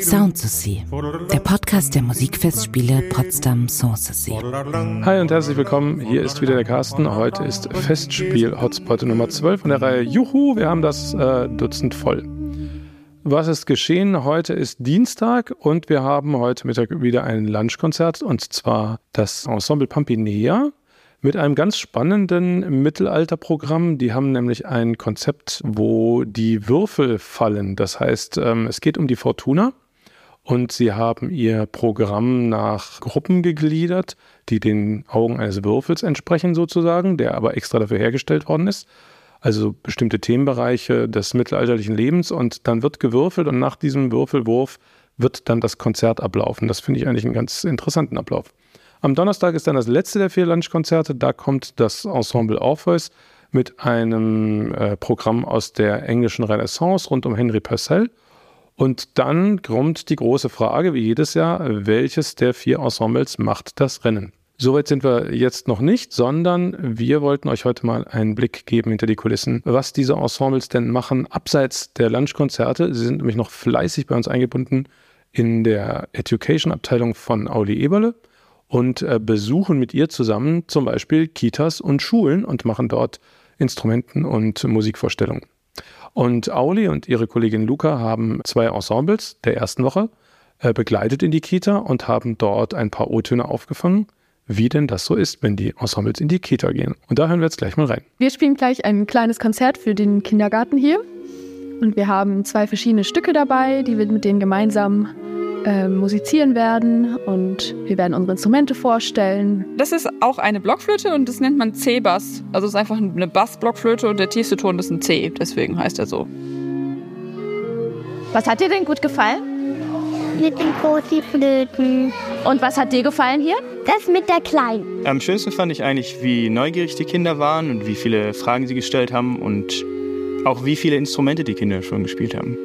Sound to See, der Podcast der Musikfestspiele Potsdam Sanssouci. Hi und herzlich willkommen. Hier ist wieder der Carsten. Heute ist Festspiel-Hotspot Nummer 12 von der Reihe Juhu, wir haben das äh, Dutzend voll. Was ist geschehen? Heute ist Dienstag und wir haben heute Mittag wieder ein Lunchkonzert und zwar das Ensemble Pampinea mit einem ganz spannenden Mittelalterprogramm. Die haben nämlich ein Konzept, wo die Würfel fallen. Das heißt, ähm, es geht um die Fortuna und sie haben ihr Programm nach Gruppen gegliedert, die den Augen eines Würfels entsprechen sozusagen, der aber extra dafür hergestellt worden ist. Also bestimmte Themenbereiche des mittelalterlichen Lebens und dann wird gewürfelt und nach diesem Würfelwurf wird dann das Konzert ablaufen. Das finde ich eigentlich einen ganz interessanten Ablauf. Am Donnerstag ist dann das letzte der vier Lunchkonzerte. Da kommt das Ensemble Orpheus mit einem äh, Programm aus der englischen Renaissance rund um Henry Purcell. Und dann kommt die große Frage, wie jedes Jahr, welches der vier Ensembles macht das Rennen? Soweit sind wir jetzt noch nicht, sondern wir wollten euch heute mal einen Blick geben hinter die Kulissen, was diese Ensembles denn machen, abseits der Lunchkonzerte. Sie sind nämlich noch fleißig bei uns eingebunden in der Education-Abteilung von Auli Eberle und äh, besuchen mit ihr zusammen zum Beispiel Kitas und Schulen und machen dort Instrumenten und Musikvorstellungen. Und Auli und ihre Kollegin Luca haben zwei Ensembles der ersten Woche äh, begleitet in die Kita und haben dort ein paar O-Töne aufgefangen, wie denn das so ist, wenn die Ensembles in die Kita gehen. Und da hören wir jetzt gleich mal rein. Wir spielen gleich ein kleines Konzert für den Kindergarten hier. Und wir haben zwei verschiedene Stücke dabei, die wir mit denen gemeinsam äh, musizieren werden und wir werden unsere Instrumente vorstellen. Das ist auch eine Blockflöte und das nennt man C-Bass. Also es ist einfach eine Bass-Blockflöte und der tiefste Ton ist ein C, deswegen heißt er so. Was hat dir denn gut gefallen? Mit den großen Flöten. Und was hat dir gefallen hier? Das mit der Kleinen. Am schönsten fand ich eigentlich, wie neugierig die Kinder waren und wie viele Fragen sie gestellt haben und auch wie viele Instrumente die Kinder schon gespielt haben.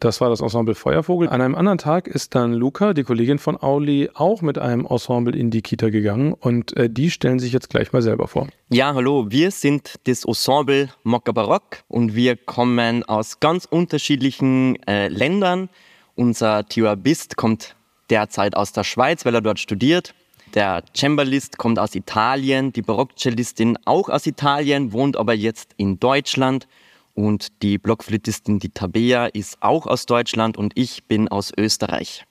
Das war das Ensemble Feuervogel. An einem anderen Tag ist dann Luca, die Kollegin von Auli, auch mit einem Ensemble in die Kita gegangen und äh, die stellen sich jetzt gleich mal selber vor. Ja, hallo, wir sind das Ensemble Mokka Barock und wir kommen aus ganz unterschiedlichen äh, Ländern. Unser Tioabist kommt derzeit aus der Schweiz, weil er dort studiert. Der Cembalist kommt aus Italien, die Barockcellistin auch aus Italien, wohnt aber jetzt in Deutschland. Und die Blockflötistin, die Tabea, ist auch aus Deutschland und ich bin aus Österreich.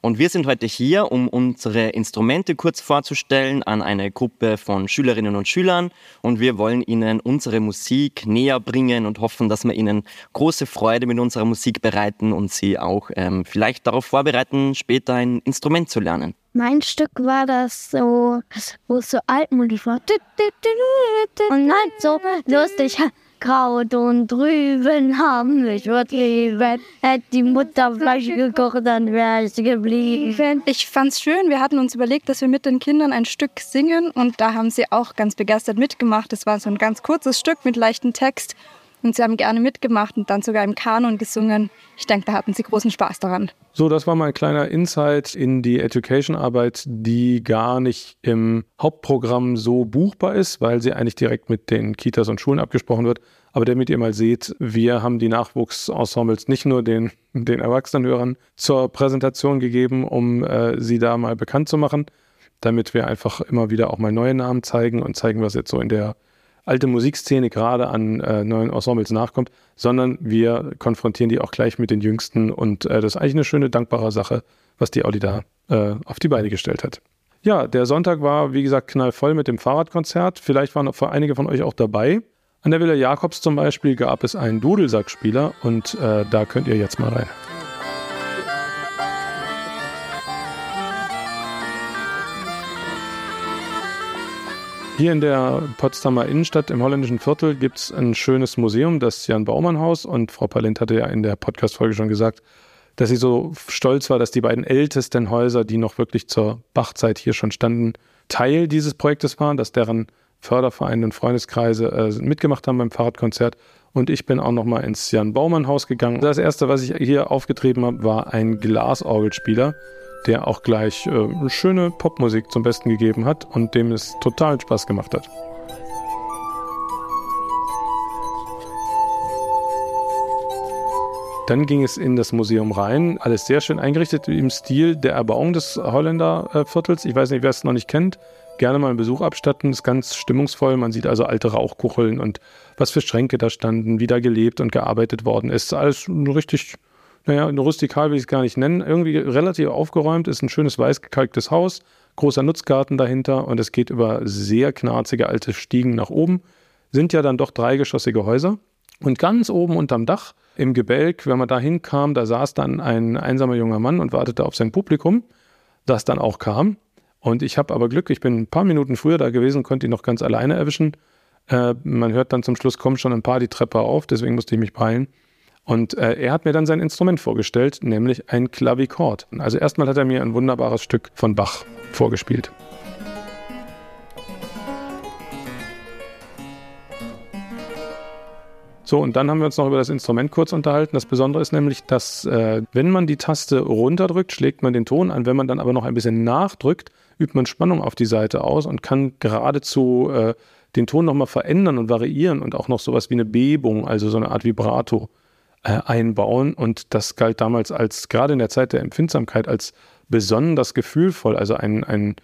Und wir sind heute hier, um unsere Instrumente kurz vorzustellen an eine Gruppe von Schülerinnen und Schülern. Und wir wollen ihnen unsere Musik näher bringen und hoffen, dass wir ihnen große Freude mit unserer Musik bereiten und sie auch ähm, vielleicht darauf vorbereiten, später ein Instrument zu lernen. Mein Stück war das so, wo es so altmodisch war. Und halt so lustig. Kraut und drüben haben mich vertrieben. Hätte die Mutter Fleisch gekocht, dann wäre ich geblieben. Ich fand's schön. Wir hatten uns überlegt, dass wir mit den Kindern ein Stück singen und da haben sie auch ganz begeistert mitgemacht. Es war so ein ganz kurzes Stück mit leichtem Text und sie haben gerne mitgemacht und dann sogar im Kanon gesungen. Ich denke, da hatten sie großen Spaß daran. So, das war mal ein kleiner Insight in die Education-Arbeit, die gar nicht im Hauptprogramm so buchbar ist, weil sie eigentlich direkt mit den Kitas und Schulen abgesprochen wird. Aber damit ihr mal seht, wir haben die Nachwuchsensembles nicht nur den, den Erwachsenenhörern zur Präsentation gegeben, um äh, sie da mal bekannt zu machen, damit wir einfach immer wieder auch mal neue Namen zeigen und zeigen, was jetzt so in der alte Musikszene gerade an äh, neuen Ensembles nachkommt, sondern wir konfrontieren die auch gleich mit den Jüngsten und äh, das ist eigentlich eine schöne, dankbare Sache, was die Audi da äh, auf die Beine gestellt hat. Ja, der Sonntag war, wie gesagt, knallvoll mit dem Fahrradkonzert. Vielleicht waren auch einige von euch auch dabei. An der Villa Jakobs zum Beispiel gab es einen Dudelsackspieler und äh, da könnt ihr jetzt mal rein. Hier in der Potsdamer Innenstadt im holländischen Viertel gibt es ein schönes Museum, das Jan Baumann Haus. Und Frau Palent hatte ja in der Podcast-Folge schon gesagt, dass sie so stolz war, dass die beiden ältesten Häuser, die noch wirklich zur Bachzeit hier schon standen, Teil dieses Projektes waren, dass deren Fördervereine und Freundeskreise äh, mitgemacht haben beim Fahrradkonzert. Und ich bin auch noch mal ins Jan Baumann Haus gegangen. Das erste, was ich hier aufgetrieben habe, war ein Glasorgelspieler der auch gleich äh, schöne Popmusik zum Besten gegeben hat und dem es total Spaß gemacht hat. Dann ging es in das Museum rein. Alles sehr schön eingerichtet im Stil der Erbauung des Holländerviertels. Ich weiß nicht, wer es noch nicht kennt. Gerne mal einen Besuch abstatten. Ist ganz stimmungsvoll. Man sieht also alte Rauchkucheln und was für Schränke da standen, wie da gelebt und gearbeitet worden ist. Alles richtig, naja, rustikal will ich es gar nicht nennen. Irgendwie relativ aufgeräumt. Ist ein schönes weiß gekalktes Haus. Großer Nutzgarten dahinter und es geht über sehr knarzige alte Stiegen nach oben. Sind ja dann doch dreigeschossige Häuser. Und ganz oben unterm Dach im Gebälk, wenn man da hinkam, da saß dann ein einsamer junger Mann und wartete auf sein Publikum, das dann auch kam. Und ich habe aber Glück, ich bin ein paar Minuten früher da gewesen, konnte ihn noch ganz alleine erwischen. Äh, man hört dann zum Schluss, kommt schon ein paar die Treppe auf, deswegen musste ich mich beeilen. Und äh, er hat mir dann sein Instrument vorgestellt, nämlich ein Klavikord. Also erstmal hat er mir ein wunderbares Stück von Bach vorgespielt. So, und dann haben wir uns noch über das Instrument kurz unterhalten. Das Besondere ist nämlich, dass äh, wenn man die Taste runterdrückt, schlägt man den Ton an. Wenn man dann aber noch ein bisschen nachdrückt, übt man Spannung auf die Seite aus und kann geradezu äh, den Ton nochmal verändern und variieren und auch noch sowas wie eine Bebung, also so eine Art Vibrato äh, einbauen. Und das galt damals als, gerade in der Zeit der Empfindsamkeit, als besonders gefühlvoll, also ein, ein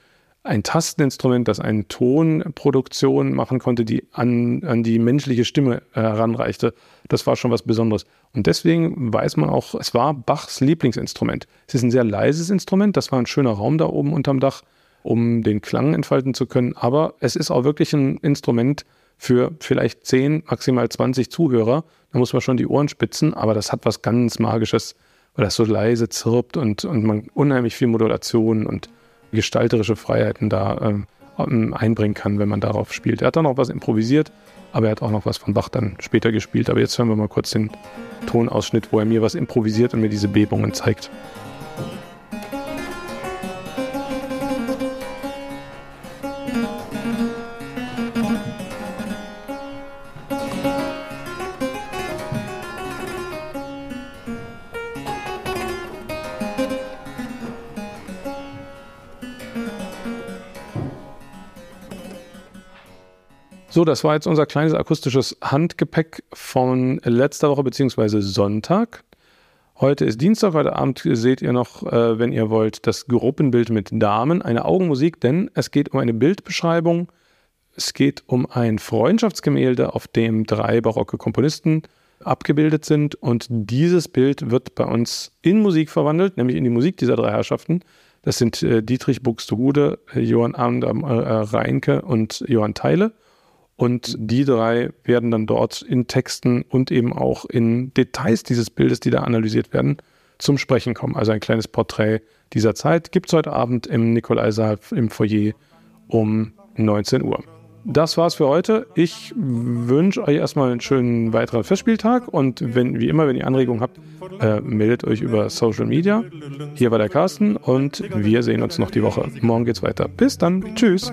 ein Tasteninstrument, das eine Tonproduktion machen konnte, die an, an die menschliche Stimme äh, heranreichte. Das war schon was Besonderes. Und deswegen weiß man auch, es war Bachs Lieblingsinstrument. Es ist ein sehr leises Instrument, das war ein schöner Raum da oben unterm Dach, um den Klang entfalten zu können. Aber es ist auch wirklich ein Instrument für vielleicht 10, maximal 20 Zuhörer. Da muss man schon die Ohren spitzen, aber das hat was ganz Magisches, weil das so leise zirpt und, und man unheimlich viel Modulation und gestalterische Freiheiten da ähm, einbringen kann, wenn man darauf spielt. Er hat dann noch was improvisiert, aber er hat auch noch was von Bach dann später gespielt. Aber jetzt hören wir mal kurz den Tonausschnitt, wo er mir was improvisiert und mir diese Bebungen zeigt. So, das war jetzt unser kleines akustisches Handgepäck von letzter Woche beziehungsweise Sonntag. Heute ist Dienstag, heute Abend seht ihr noch, äh, wenn ihr wollt, das Gruppenbild mit Damen, eine Augenmusik, denn es geht um eine Bildbeschreibung. Es geht um ein Freundschaftsgemälde, auf dem drei barocke Komponisten abgebildet sind und dieses Bild wird bei uns in Musik verwandelt, nämlich in die Musik dieser drei Herrschaften. Das sind äh, Dietrich Buxtehude, Johann Abend äh, Reinke und Johann Theile. Und die drei werden dann dort in Texten und eben auch in Details dieses Bildes, die da analysiert werden, zum Sprechen kommen. Also ein kleines Porträt dieser Zeit gibt es heute Abend im Nikolaisaal im Foyer um 19 Uhr. Das war's für heute. Ich wünsche euch erstmal einen schönen weiteren Festspieltag und wenn, wie immer, wenn ihr Anregungen habt, äh, meldet euch über Social Media. Hier war der Carsten und wir sehen uns noch die Woche. Morgen geht's weiter. Bis dann. Tschüss.